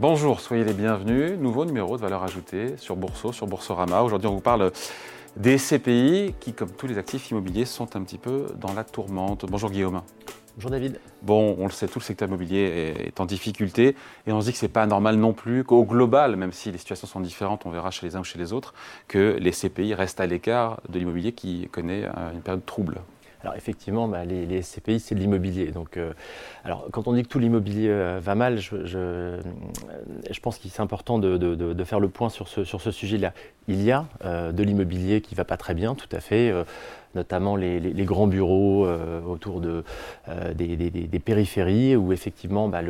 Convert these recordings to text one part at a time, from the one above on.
Bonjour, soyez les bienvenus. Nouveau numéro de valeur ajoutée sur Bourso, sur Boursorama. Aujourd'hui, on vous parle des CPI qui, comme tous les actifs immobiliers, sont un petit peu dans la tourmente. Bonjour Guillaume. Bonjour David. Bon, on le sait, tout le secteur immobilier est en difficulté et on se dit que ce n'est pas normal non plus qu'au global, même si les situations sont différentes, on verra chez les uns ou chez les autres, que les CPI restent à l'écart de l'immobilier qui connaît euh, une période trouble. Alors effectivement, bah, les, CPI, c'est de l'immobilier. Donc, euh, alors quand on dit que tout l'immobilier euh, va mal, je, je, pense qu'il est important de, faire le point sur ce, sujet-là. Il y a de l'immobilier qui va pas très bien, tout à fait notamment les, grands bureaux euh, autour de, euh, des, périphéries, où effectivement bah,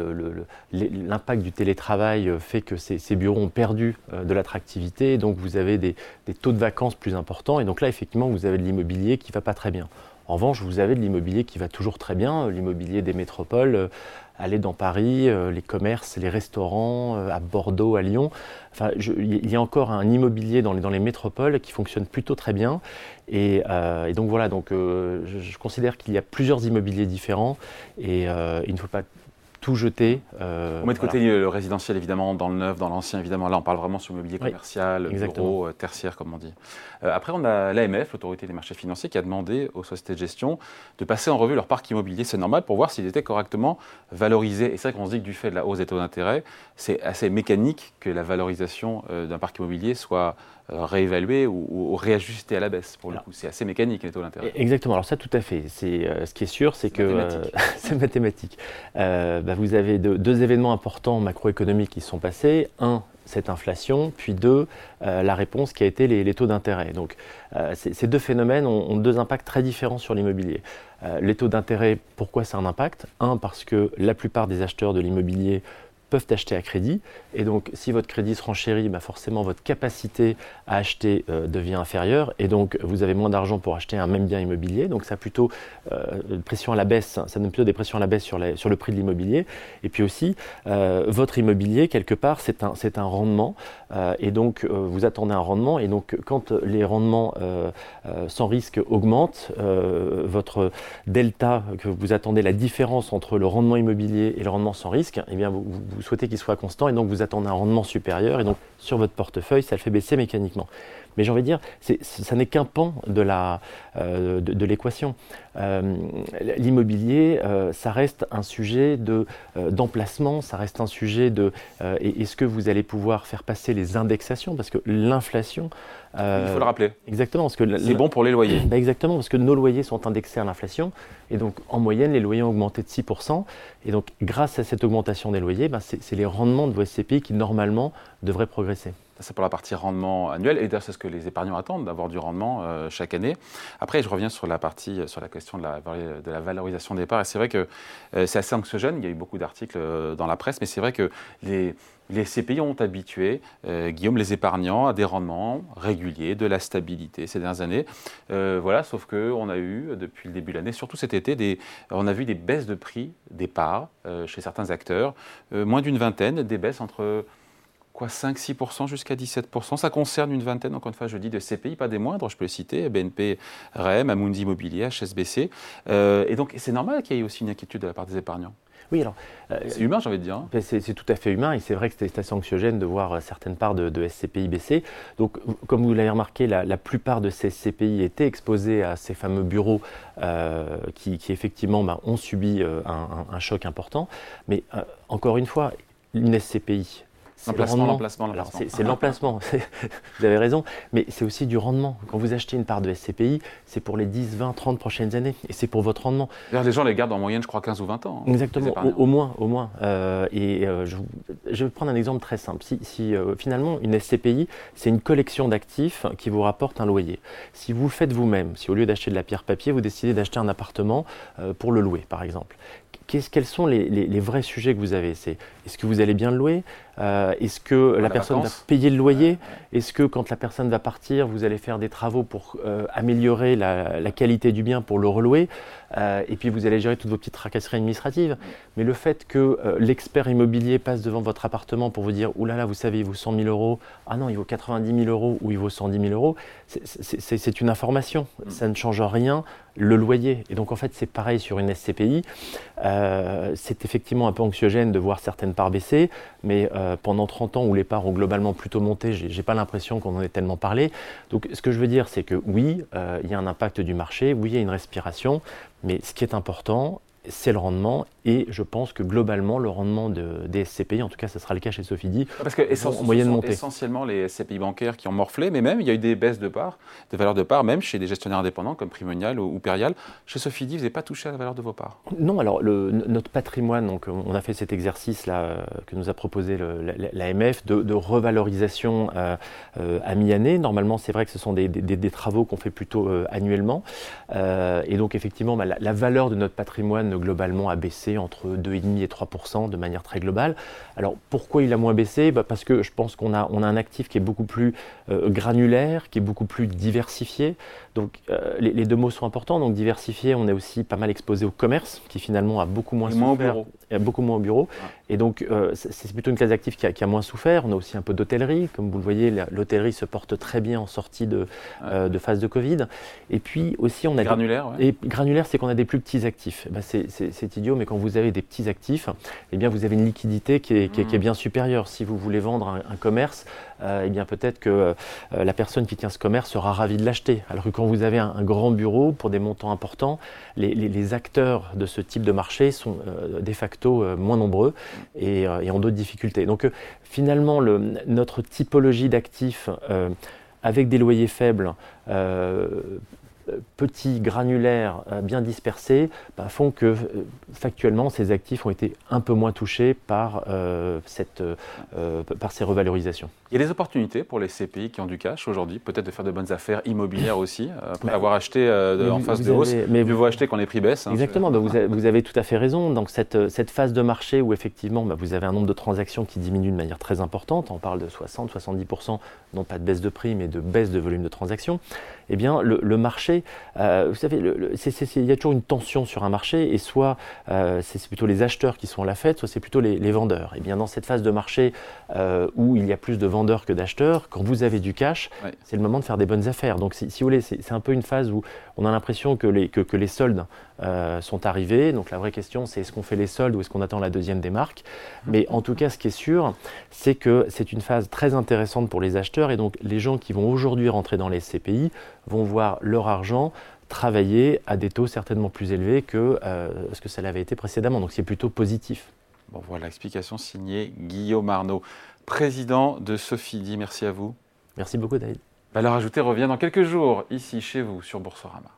l'impact du télétravail fait que ces, bureaux ont perdu euh, de l'attractivité, donc vous avez des, taux de vacances plus importants, et donc là effectivement vous avez de l'immobilier qui ne va pas très bien. En revanche, vous avez de l'immobilier qui va toujours très bien, l'immobilier des métropoles aller dans Paris, euh, les commerces, les restaurants, euh, à Bordeaux, à Lyon. Enfin, il y a encore un immobilier dans les, métropoles qui fonctionne plutôt très bien. Et, euh, donc voilà, je, considère qu'il y a plusieurs immobiliers différents et il ne faut pas tout jeter. Euh, on met de côté le résidentiel évidemment, dans le neuf, dans l'ancien évidemment. Là, on parle vraiment sur l'immobilier commercial, bureau, euh, tertiaire, comme on dit. Euh, après, on a l'AMF, l'autorité des marchés financiers, qui a demandé aux sociétés de gestion de passer en revue leur parc immobilier. C'est normal pour voir s'il était correctement valorisé. Et c'est vrai qu'on se dit que du fait de la hausse des taux d'intérêt, c'est assez mécanique que la valorisation d'un parc immobilier soit réévaluer ou, réajuster à la baisse. Pour le coup, c'est assez mécanique les taux d'intérêt. Exactement. Alors ça, tout à fait. C'est euh, ce qui est sûr, c'est que c'est mathématique. Euh, bah, vous avez deux, événements importants macroéconomiques qui sont passés. Un, cette inflation, puis deux, la réponse qui a été les, taux d'intérêt. Donc ces deux phénomènes ont, deux impacts très différents sur l'immobilier. les taux d'intérêt, pourquoi c'est un impact? Un, parce que la plupart des acheteurs de l'immobilier peuvent acheter à crédit. Et donc, si votre crédit se renchérit, bah forcément, votre capacité à acheter euh, devient inférieure. Et donc, vous avez moins d'argent pour acheter un même bien immobilier. Donc, ça plutôt euh, pression à la baisse. Ça donne plutôt des pressions à la baisse sur, sur le prix de l'immobilier. Et puis aussi, euh, votre immobilier, quelque part, c'est un, un rendement. et donc, vous attendez un rendement. Et donc, quand les rendements sans risque augmentent, votre delta que vous attendez, la différence entre le rendement immobilier et le rendement sans risque, eh bien, vous souhaitez qu'il soit constant et donc vous attendez un rendement supérieur et donc sur votre portefeuille, ça le fait baisser mécaniquement. Mais j'ai envie de dire, ça n'est qu'un pan de euh, l'équation. Euh, l'immobilier, euh, ça reste un sujet d'emplacement, ça reste un sujet de est-ce que vous allez pouvoir faire passer les indexations Parce que l'inflation. Il faut le rappeler. Exactement. C'est bon pour les loyers. Bah, exactement, parce que nos loyers sont indexés à l'inflation. Et donc, en moyenne, les loyers ont augmenté de 6%. Et donc, grâce à cette augmentation des loyers, bah, c'est les rendements de vos SCPI qui, normalement, devraient progresser. C'est pour la partie rendement annuel. Et d'ailleurs, c'est ce que les épargnants attendent, d'avoir du rendement euh, chaque année. Après, je reviens sur la partie, sur la question de la, de la valorisation des parts. Et c'est vrai que euh, c'est assez anxiogène. Il y a eu beaucoup d'articles euh, dans la presse. Mais c'est vrai que les, les CPI ont habitué, Guillaume, les épargnants à des rendements réguliers, de la stabilité ces dernières années. voilà, sauf qu'on a eu, depuis le début de l'année, surtout cet été, des, on a vu des baisses de prix des parts chez certains acteurs. moins d'une vingtaine, des baisses entre quoi 5-6% jusqu'à 17%. Ça concerne une vingtaine, encore une fois, je dis, de CPI, pas des moindres, je peux les citer, BNP, REM, Amundi Immobilier, HSBC. Euh, et donc, c'est normal qu'il y ait aussi une inquiétude de la part des épargnants. Oui, alors. Euh, c'est humain, j'ai envie de dire. Hein. Ben, c'est tout à fait humain et c'est vrai que c'est assez anxiogène de voir euh, certaines parts de, SCPI baisser. Donc, comme vous l'avez remarqué, la, plupart de ces SCPI étaient exposés à ces fameux bureaux qui, effectivement ben, ont subi un, choc important. Mais encore une fois, une SCPI, L'emplacement, l'emplacement, l'emplacement. C'est l'emplacement, vous avez raison, mais c'est aussi du rendement. Quand vous achetez une part de SCPI, c'est pour les 10, 20, 30 prochaines années, et c'est pour votre rendement. Les gens les gardent en moyenne, je crois, 15 ou 20 ans. Hein, Exactement, au, moins. Au moins. Euh, et euh, je, vais prendre un exemple très simple. Si, euh, finalement, une SCPI, c'est une collection d'actifs qui vous rapporte un loyer. Si vous le faites vous-même, si au lieu d'acheter de la pierre papier, vous décidez d'acheter un appartement pour le louer, par exemple, quels sont les, vrais sujets que vous avez? C'est est-ce que vous allez bien le louer? Euh, Est-ce que la, personne va payer le loyer? Est-ce que quand la personne va partir, vous allez faire des travaux pour euh, améliorer la, qualité du bien pour le relouer? Euh, Et puis vous allez gérer toutes vos petites tracasseries administratives. Mais le fait que l'expert immobilier passe devant votre appartement pour vous dire Ouh là là, vous savez, il vaut 100 000 euros, ah non, il vaut 90 000 euros ou il vaut 110 000 euros, c'est une information. Mm. Ça ne change rien le loyer. Et donc en fait, c'est pareil sur une SCPI. c'est effectivement un peu anxiogène de voir certaines parts mais pendant 30 ans où les parts ont globalement plutôt monté, je n'ai pas l'impression qu'on en ait tellement parlé. Donc ce que je veux dire, c'est que oui, il y a un impact du marché, oui, il y a une respiration, mais ce qui est important, c'est le rendement et je pense que globalement, le rendement de, des SCPI, en tout cas, ce sera le cas chez Sofidi, Parce que en moyenne montée. essentiellement les SCPI bancaires qui ont morflé, mais même il y a eu des baisses de parts, de valeur de parts, même chez des gestionnaires indépendants comme Primonial ou, Perial. Chez Sofidi, vous n'avez pas touché à la valeur de vos parts? Non, alors le, notre patrimoine, donc on a fait cet exercice-là euh, que nous a proposé l'AMF de, revalorisation euh, euh, à mi-année. Normalement, c'est vrai que ce sont des, des, travaux qu'on fait plutôt annuellement. et donc, effectivement, bah, la, la valeur de notre patrimoine globalement a baissé entre 2,5 et 3% de manière très globale. Alors pourquoi il a moins baissé bah, Parce que je pense qu'on a, on a un actif qui est beaucoup plus euh, granulaire, qui est beaucoup plus diversifié. Donc euh, les, deux mots sont importants. Donc diversifié, on est aussi pas mal exposé au commerce, qui finalement a beaucoup moins, souffert, au. Beaucoup moins au bureau. Et donc euh, c'est plutôt une classe d'actifs qui, qui, a moins souffert. On a aussi un peu d'hôtellerie, comme vous le voyez, l'hôtellerie se porte très bien en sortie de, de phase de Covid. Et puis aussi on a granulaire. Et granulaire, c'est qu'on a des plus petits actifs. Bah, c'est idiot, mais quand vous avez des petits actifs, eh bien vous avez une liquidité qui est, qui est, mmh. bien supérieure. Si vous voulez vendre un, commerce, euh, eh bien peut-être que euh, la personne qui tient ce commerce sera ravie de l'acheter. Alors que quand vous avez un, grand bureau pour des montants importants, les, acteurs de ce type de marché sont euh, de facto moins nombreux et, ont d'autres difficultés. Donc finalement, le, notre typologie d'actifs avec des loyers faibles, petits, granulaires, euh, bien dispersés, bah, font que euh, factuellement ces actifs ont été un peu moins touchés par, euh, cette, par ces revalorisations. Il y a des opportunités pour les CPI qui ont du cash aujourd'hui, peut-être de faire de bonnes affaires immobilières aussi, après bah, avoir acheté en phase de hausse. mais mieux vaut acheter quand les prix baissent. Hein, exactement, bah, vous, avez, vous, avez, tout à fait raison. Donc cette, cette phase de marché où effectivement vous avez un nombre de transactions qui diminue de manière très importante, on parle de 60-70%, non pas de baisse de prix, mais de baisse de volume de transactions, eh bien le marché euh, vous savez, il y a toujours une tension sur un marché, et soit euh, c'est plutôt les acheteurs qui sont à la fête, soit c'est plutôt les, vendeurs. Et eh bien dans cette phase de marché euh, où il y a plus de vendeurs que d'acheteurs, quand vous avez du cash, c'est le moment de faire des bonnes affaires. Donc si, vous voulez, c'est un peu une phase où on a l'impression que les, que, les soldes sont arrivés. Donc la vraie question, c'est est-ce qu'on fait les soldes ou est-ce qu'on attend la deuxième des marques? Mais en tout cas, ce qui est sûr, c'est que c'est une phase très intéressante pour les acheteurs, et donc les gens qui vont aujourd'hui rentrer dans les CPI vont voir leur argent travailler à des taux certainement plus élevés que euh, ce que ça l'avait été précédemment. Donc c'est plutôt positif. Bon voilà, explication signée Guillaume Arnaud, président de Sophie Merci à vous. Merci beaucoup David. Valeur ajoutée revient dans quelques jours ici chez vous sur Boursorama.